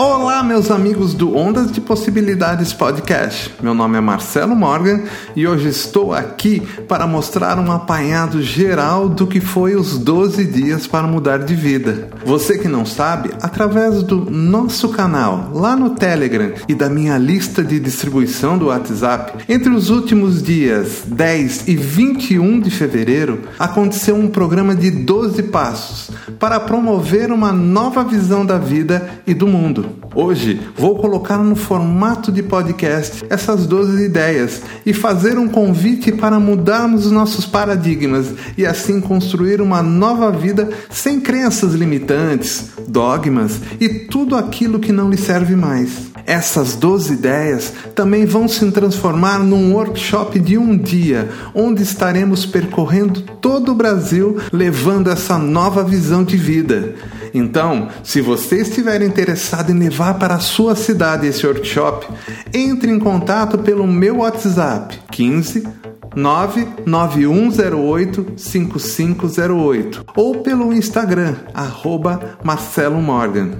Olá, meus amigos do Ondas de Possibilidades Podcast. Meu nome é Marcelo Morgan e hoje estou aqui para mostrar um apanhado geral do que foi os 12 dias para mudar de vida. Você que não sabe, através do nosso canal lá no Telegram e da minha lista de distribuição do WhatsApp, entre os últimos dias 10 e 21 de fevereiro, aconteceu um programa de 12 passos para promover uma nova visão da vida e do mundo. Hoje vou colocar no formato de podcast essas 12 ideias e fazer um convite para mudarmos os nossos paradigmas e assim construir uma nova vida sem crenças limitantes, dogmas e tudo aquilo que não lhe serve mais. Essas 12 ideias também vão se transformar num workshop de um dia, onde estaremos percorrendo todo o Brasil levando essa nova visão de vida. Então, se você estiver interessado em levar para a sua cidade esse workshop, entre em contato pelo meu WhatsApp 15 991085508 ou pelo Instagram arroba Marcelo Morgan.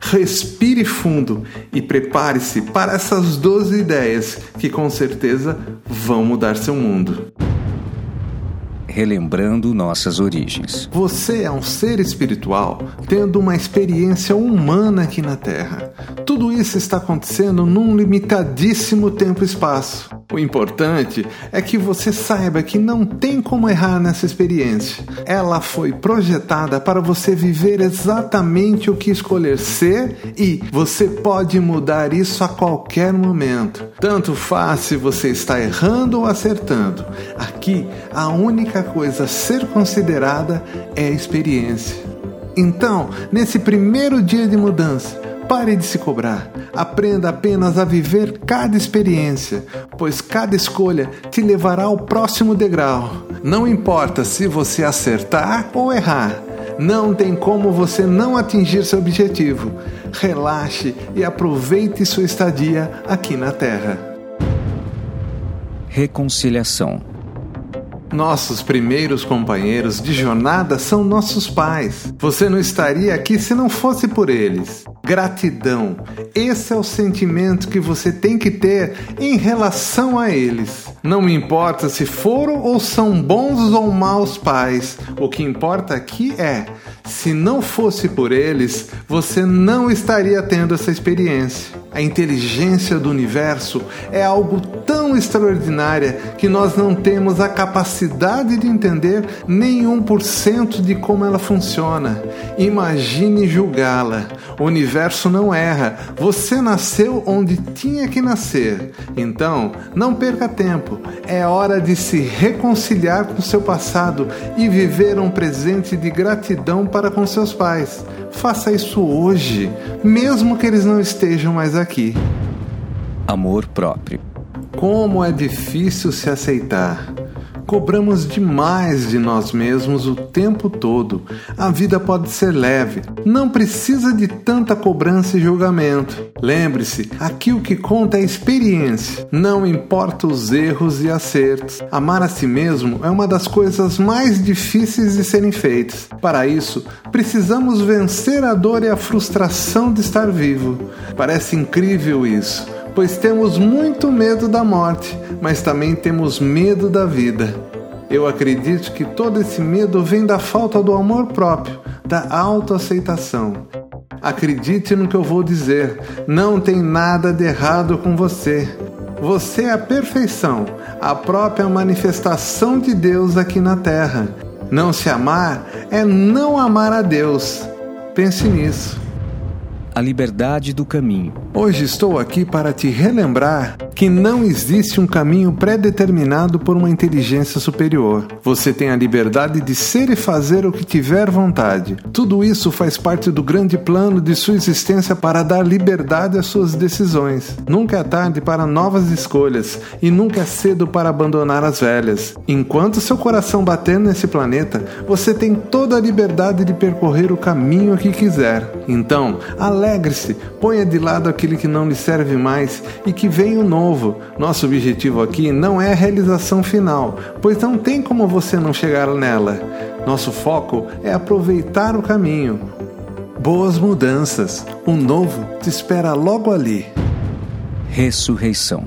Respire fundo e prepare-se para essas 12 ideias que com certeza vão mudar seu mundo relembrando nossas origens. Você é um ser espiritual tendo uma experiência humana aqui na Terra. Tudo isso está acontecendo num limitadíssimo tempo e espaço. O importante é que você saiba que não tem como errar nessa experiência. Ela foi projetada para você viver exatamente o que escolher ser e você pode mudar isso a qualquer momento. Tanto faz se você está errando ou acertando. Aqui, a única coisa a ser considerada é a experiência. Então, nesse primeiro dia de mudança, Pare de se cobrar. Aprenda apenas a viver cada experiência, pois cada escolha te levará ao próximo degrau. Não importa se você acertar ou errar, não tem como você não atingir seu objetivo. Relaxe e aproveite sua estadia aqui na Terra. Reconciliação nossos primeiros companheiros de jornada são nossos pais. Você não estaria aqui se não fosse por eles. Gratidão. Esse é o sentimento que você tem que ter em relação a eles. Não importa se foram ou são bons ou maus pais. O que importa aqui é: se não fosse por eles, você não estaria tendo essa experiência. A inteligência do universo é algo tão extraordinária que nós não temos a capacidade de entender nenhum por cento de como ela funciona. Imagine julgá-la. O universo não erra. Você nasceu onde tinha que nascer. Então, não perca tempo. É hora de se reconciliar com seu passado e viver um presente de gratidão para com seus pais. Faça isso hoje, mesmo que eles não estejam mais aqui. Amor próprio. Como é difícil se aceitar. Cobramos demais de nós mesmos o tempo todo. A vida pode ser leve, não precisa de tanta cobrança e julgamento. Lembre-se, aqui o que conta é a experiência, não importa os erros e acertos. Amar a si mesmo é uma das coisas mais difíceis de serem feitas. Para isso, precisamos vencer a dor e a frustração de estar vivo. Parece incrível isso pois temos muito medo da morte, mas também temos medo da vida. Eu acredito que todo esse medo vem da falta do amor próprio, da autoaceitação. Acredite no que eu vou dizer, não tem nada de errado com você. Você é a perfeição, a própria manifestação de Deus aqui na Terra. Não se amar é não amar a Deus. Pense nisso a liberdade do caminho. Hoje estou aqui para te relembrar que não existe um caminho pré-determinado por uma inteligência superior. Você tem a liberdade de ser e fazer o que tiver vontade. Tudo isso faz parte do grande plano de sua existência para dar liberdade às suas decisões. Nunca é tarde para novas escolhas e nunca é cedo para abandonar as velhas. Enquanto seu coração bater nesse planeta, você tem toda a liberdade de percorrer o caminho que quiser. Então, Alegre-se, ponha de lado aquele que não lhe serve mais e que venha o novo. Nosso objetivo aqui não é a realização final, pois não tem como você não chegar nela. Nosso foco é aproveitar o caminho. Boas mudanças. O novo te espera logo ali. Ressurreição.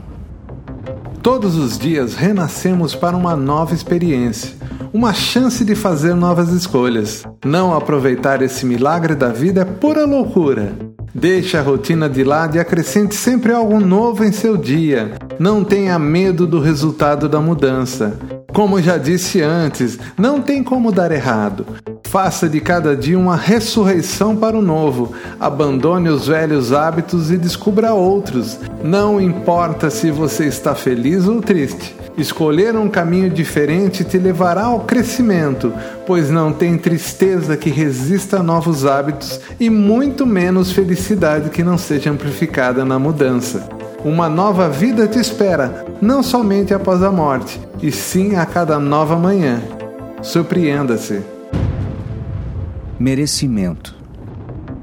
Todos os dias renascemos para uma nova experiência, uma chance de fazer novas escolhas. Não aproveitar esse milagre da vida é pura loucura. Deixe a rotina de lado e acrescente sempre algo novo em seu dia. Não tenha medo do resultado da mudança. Como já disse antes, não tem como dar errado. Faça de cada dia uma ressurreição para o novo. Abandone os velhos hábitos e descubra outros. Não importa se você está feliz ou triste. Escolher um caminho diferente te levará ao crescimento, pois não tem tristeza que resista a novos hábitos e muito menos felicidade que não seja amplificada na mudança. Uma nova vida te espera, não somente após a morte, e sim a cada nova manhã. Surpreenda-se. Merecimento.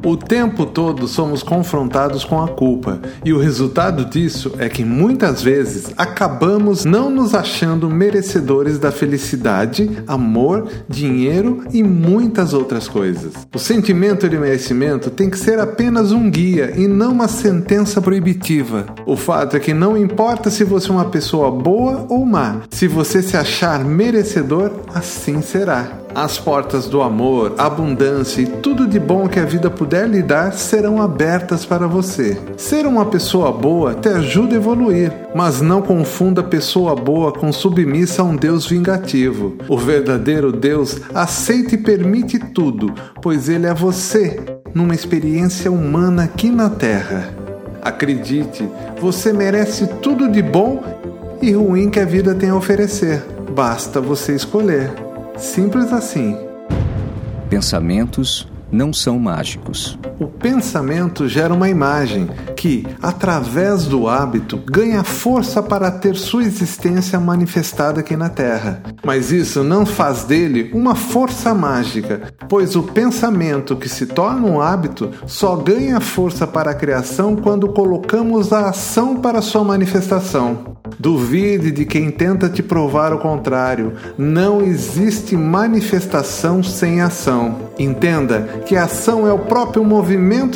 O tempo todo somos confrontados com a culpa, e o resultado disso é que muitas vezes acabamos não nos achando merecedores da felicidade, amor, dinheiro e muitas outras coisas. O sentimento de merecimento tem que ser apenas um guia e não uma sentença proibitiva. O fato é que não importa se você é uma pessoa boa ou má, se você se achar merecedor, assim será. As portas do amor, abundância e tudo de bom que a vida puder lhe dar serão abertas para você. Ser uma pessoa boa te ajuda a evoluir, mas não confunda pessoa boa com submissa a um Deus vingativo. O verdadeiro Deus aceita e permite tudo, pois ele é você, numa experiência humana aqui na Terra. Acredite, você merece tudo de bom e ruim que a vida tem a oferecer. Basta você escolher. Simples assim. Pensamentos não são mágicos. O pensamento gera uma imagem que, através do hábito, ganha força para ter sua existência manifestada aqui na Terra. Mas isso não faz dele uma força mágica, pois o pensamento que se torna um hábito só ganha força para a criação quando colocamos a ação para sua manifestação. Duvide de quem tenta te provar o contrário. Não existe manifestação sem ação. Entenda que a ação é o próprio movimento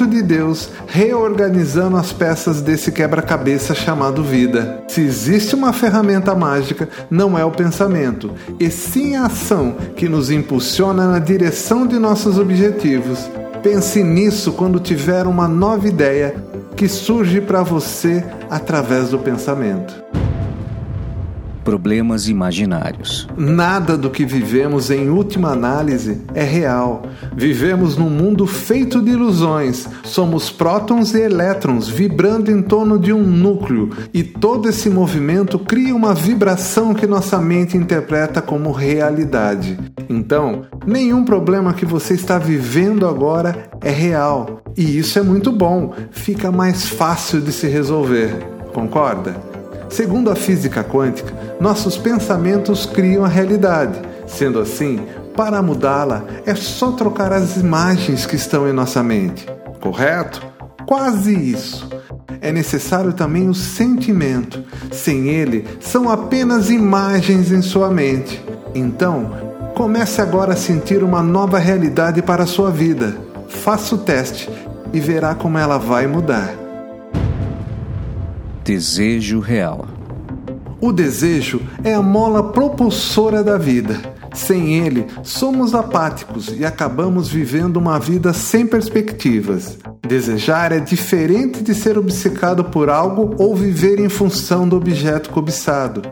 de Deus reorganizando as peças desse quebra-cabeça chamado vida. Se existe uma ferramenta mágica, não é o pensamento, e sim a ação que nos impulsiona na direção de nossos objetivos. Pense nisso quando tiver uma nova ideia que surge para você através do pensamento problemas imaginários. Nada do que vivemos em última análise é real. Vivemos num mundo feito de ilusões. Somos prótons e elétrons vibrando em torno de um núcleo, e todo esse movimento cria uma vibração que nossa mente interpreta como realidade. Então, nenhum problema que você está vivendo agora é real. E isso é muito bom, fica mais fácil de se resolver. Concorda? Segundo a física quântica, nossos pensamentos criam a realidade. Sendo assim, para mudá-la é só trocar as imagens que estão em nossa mente. Correto? Quase isso. É necessário também o sentimento. Sem ele, são apenas imagens em sua mente. Então, comece agora a sentir uma nova realidade para a sua vida. Faça o teste e verá como ela vai mudar. Desejo real. O desejo é a mola propulsora da vida. Sem ele, somos apáticos e acabamos vivendo uma vida sem perspectivas. Desejar é diferente de ser obcecado por algo ou viver em função do objeto cobiçado.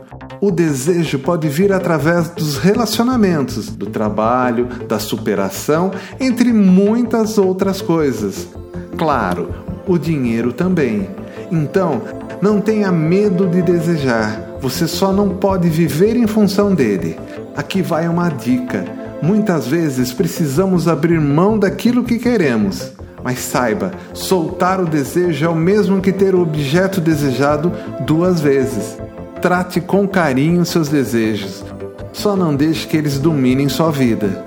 O desejo pode vir através dos relacionamentos, do trabalho, da superação, entre muitas outras coisas. Claro, o dinheiro também. Então, não tenha medo de desejar, você só não pode viver em função dele. Aqui vai uma dica: muitas vezes precisamos abrir mão daquilo que queremos. Mas saiba, soltar o desejo é o mesmo que ter o objeto desejado duas vezes. Trate com carinho seus desejos. Só não deixe que eles dominem sua vida.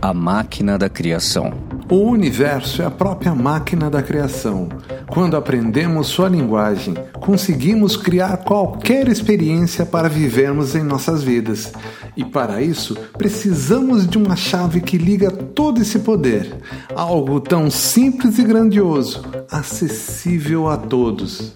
A máquina da criação. O universo é a própria máquina da criação. Quando aprendemos sua linguagem, conseguimos criar qualquer experiência para vivermos em nossas vidas. E para isso, precisamos de uma chave que liga todo esse poder. Algo tão simples e grandioso, acessível a todos.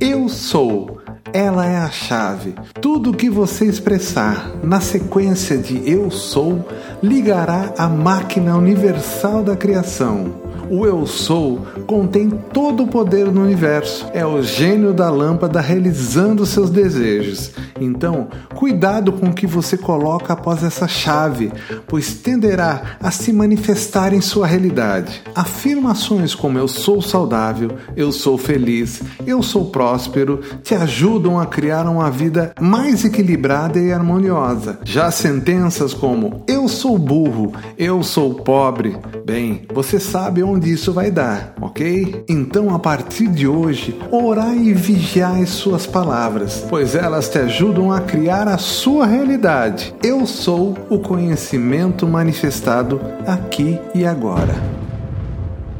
Eu sou. Ela é a chave. Tudo que você expressar na sequência de eu sou ligará a máquina universal da criação. O Eu Sou contém todo o poder no universo. É o gênio da lâmpada realizando seus desejos. Então, cuidado com o que você coloca após essa chave, pois tenderá a se manifestar em sua realidade. Afirmações como eu sou saudável, eu sou feliz, eu sou próspero te ajudam a criar uma vida mais equilibrada e harmoniosa. Já sentenças como eu sou burro, eu sou pobre, bem, você sabe onde isso vai dar, ok? Então, a partir de hoje, orai e vigiai suas palavras, pois elas te ajudam a criar a sua realidade. Eu sou o conhecimento manifestado aqui e agora.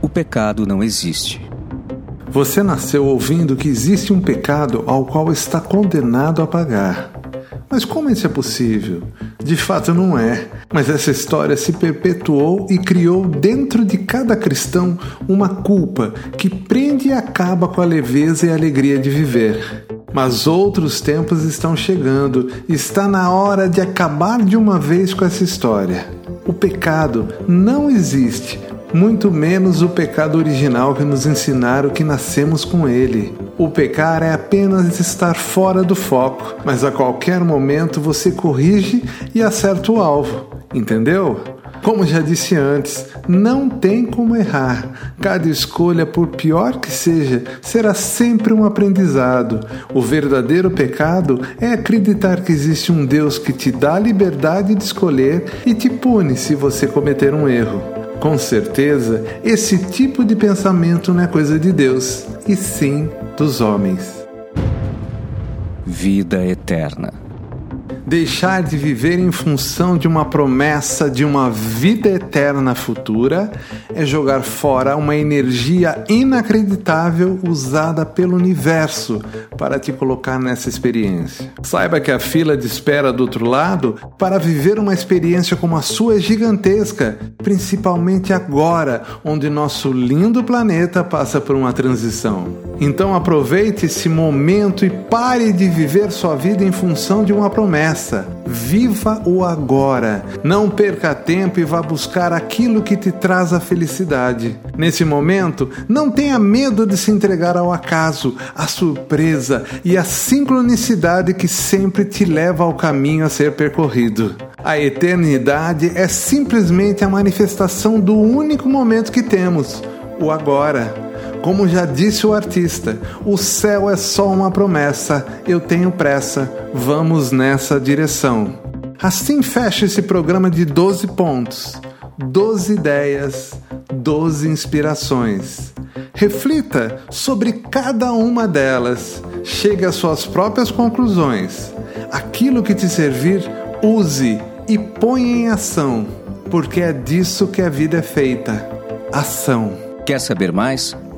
O pecado não existe. Você nasceu ouvindo que existe um pecado ao qual está condenado a pagar. Mas como isso é possível? De fato, não é. Mas essa história se perpetuou e criou dentro de cada cristão uma culpa que prende e acaba com a leveza e a alegria de viver. Mas outros tempos estão chegando, está na hora de acabar de uma vez com essa história. O pecado não existe, muito menos o pecado original que nos ensinaram que nascemos com ele. O pecar é apenas estar fora do foco, mas a qualquer momento você corrige e acerta o alvo, entendeu? Como já disse antes, não tem como errar. Cada escolha, por pior que seja, será sempre um aprendizado. O verdadeiro pecado é acreditar que existe um Deus que te dá a liberdade de escolher e te pune se você cometer um erro. Com certeza, esse tipo de pensamento não é coisa de Deus, e sim dos homens. Vida eterna. Deixar de viver em função de uma promessa de uma vida eterna futura é jogar fora uma energia inacreditável usada pelo universo para te colocar nessa experiência. Saiba que a fila de espera do outro lado para viver uma experiência como a sua é gigantesca, principalmente agora, onde nosso lindo planeta passa por uma transição. Então aproveite esse momento e pare de viver sua vida em função de uma promessa Viva o agora. Não perca tempo e vá buscar aquilo que te traz a felicidade. Nesse momento, não tenha medo de se entregar ao acaso, à surpresa e à sincronicidade que sempre te leva ao caminho a ser percorrido. A eternidade é simplesmente a manifestação do único momento que temos, o agora. Como já disse o artista, o céu é só uma promessa, eu tenho pressa, vamos nessa direção. Assim fecha esse programa de 12 pontos, 12 ideias, 12 inspirações. Reflita sobre cada uma delas, chegue às suas próprias conclusões. Aquilo que te servir, use e ponha em ação, porque é disso que a vida é feita ação. Quer saber mais?